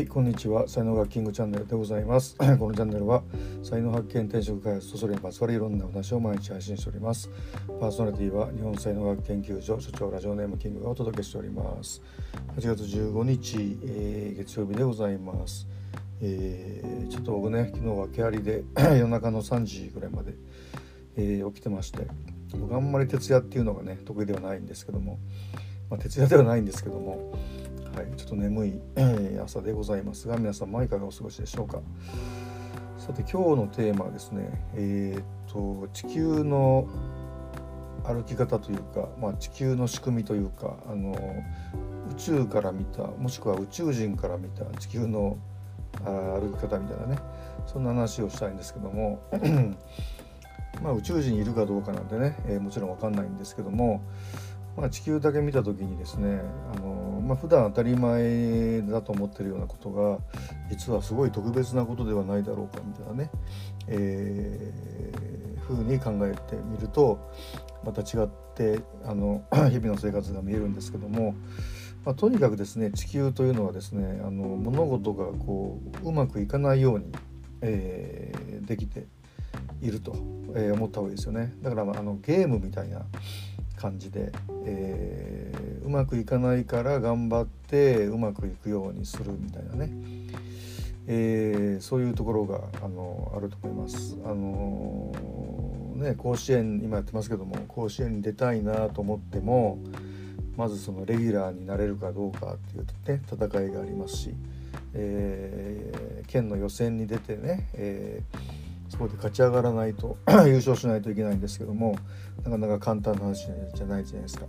はいこんにちは。才能学キングチャンネルでございます。このチャンネルは才能発見転職開発とそれにまつわるいろんな話を毎日配信しております。パーソナリティは日本才能学研究所所長ラジオネームキングがお届けしております。8月15日、えー、月曜日でございます。えー、ちょっと僕ね昨日はけありで 夜中の3時ぐらいまで、えー、起きてまして僕あんまり徹夜っていうのがね得意ではないんですけども、まあ、徹夜ではないんですけどもはい、ちょっと眠い、朝でございますが皆様いかがお過ごしでしょうか。さて今日のテーマはですねえー、っと地球の歩き方というか、まあ、地球の仕組みというかあの宇宙から見たもしくは宇宙人から見た地球の歩き方みたいなねそんな話をしたいんですけども まあ宇宙人いるかどうかなんてね、えー、もちろん分かんないんですけどもまあ、地球だけ見た時にですねあの、まあ、普段当たり前だと思ってるようなことが実はすごい特別なことではないだろうかみたいなね、えー、ふうに考えてみるとまた違ってあの 日々の生活が見えるんですけども、まあ、とにかくですね地球というのはですねあの物事がこううまくいかないように、えー、できていると、えー、思った方がいいですよね。だから、まあ、あのゲームみたいな感じで、え、うまくいかないから頑張ってうまくいくようにするみたいなね、えー、そういうところがあのあると思います。あのー、ね、甲子園今やってますけども甲子園に出たいなと思ってもまずそのレギュラーになれるかどうかっていうとね戦いがありますし、えー、県の予選に出てね、えーそこで勝ち上がらないと 優勝しないといけないんですけどもなかなか簡単な話じゃないじゃないですか。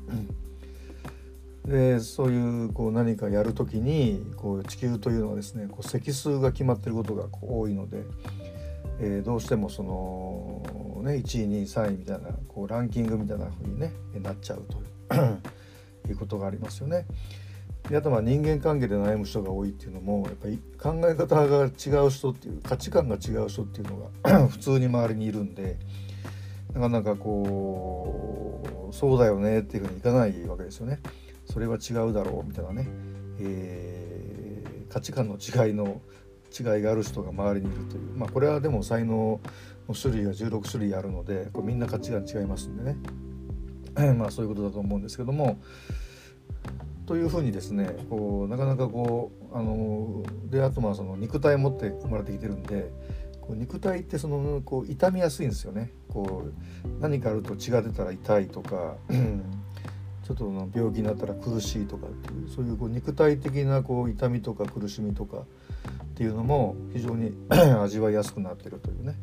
でそういうこう何かやる時にこう地球というのはですねこう積数が決まってることがこう多いので、えー、どうしてもその、ね、1位2位3位みたいなこうランキングみたいな風に、ね、なっちゃうと いうことがありますよね。であとまあ人間関係で悩む人が多いっていうのもやっぱり考え方が違う人っていう価値観が違う人っていうのが 普通に周りにいるんでなかなかこうそうだよねっていうふうにいかないわけですよね。それは違うだろうみたいなね、えー、価値観の違いの違いがある人が周りにいるという。まあこれはでも才能の種類が16種類あるのでこれみんな価値観違いますんでね。まあそういうことだと思うんですけども。というふうにですねこうなかなかこうあのであとまあその肉体を持って生まれてきてるんでこう肉体ってそのこう痛みやすいんですよね。こう何かあると血が出たら痛いとか。ちょっと病気になったら苦しいとかっていうそういうこう肉体的なこう痛みとか苦しみとかっていうのも非常に 味わいやすくなってるというね、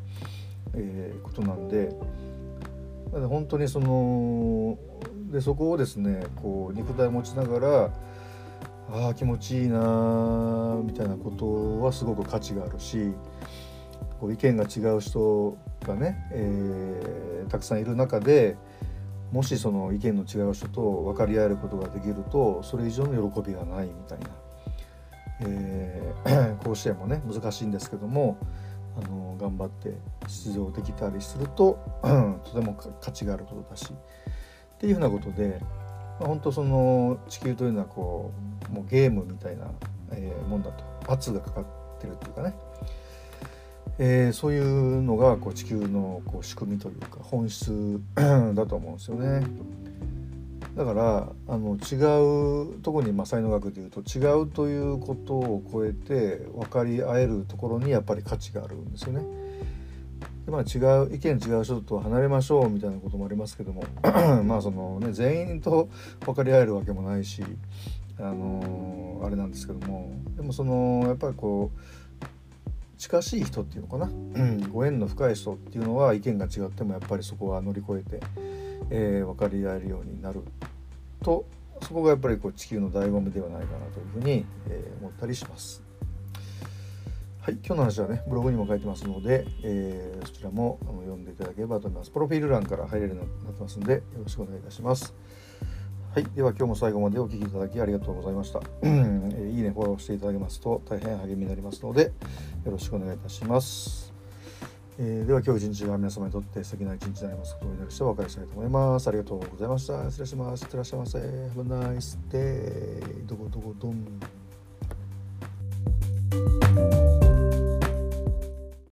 えー、ことなんで本当にそのでそこをですねこう肉体を持ちながらああ気持ちいいなみたいなことはすごく価値があるしこう意見が違う人がね、えー、たくさんいる中でもしその意見の違う人と分かり合えることができるとそれ以上の喜びがないみたいな、えー、甲子園もね難しいんですけどもあの頑張って出場できたりすると とても価値があることだしっていうふうなことで、まあ、本当その地球というのはこうもうゲームみたいな、えー、もんだと。圧がかかってるっていうかね、えー、そういうのがこう地球のこう仕組みというか本質 だと思うんですよね。だからあの違う特にまあ才能学でいうと違うということを超えて分かり合えるところにやっぱり価値があるんですよね。でまあ、違う意見違う人と離れましょうみたいなこともありますけども まあそのね全員と分かり合えるわけもないしあのー、あれなんですけどもでもそのやっぱりこう近しい人っていうのかな、うん、ご縁の深い人っていうのは意見が違ってもやっぱりそこは乗り越えて、えー、分かり合えるようになるとそこがやっぱりこう地球の醍醐味ではないかなというふうに、えー、思ったりします。はい、今日の話はね、ブログにも書いてますので、えー、そちらもあの読んでいただければと思います。プロフィール欄から入れるようになってますので、よろしくお願いいたします。はい、では今日も最後までお聴きいただきありがとうございました。えいいね、フォローしていただけますと大変励みになりますので、よろしくお願いいたします。えー、では今日一日が皆様にとって素敵な一日になりますことをお祈りしてお別れしたいと思います。ありがとうございました。失礼します。いってらっしゃいませ。Have a nice day.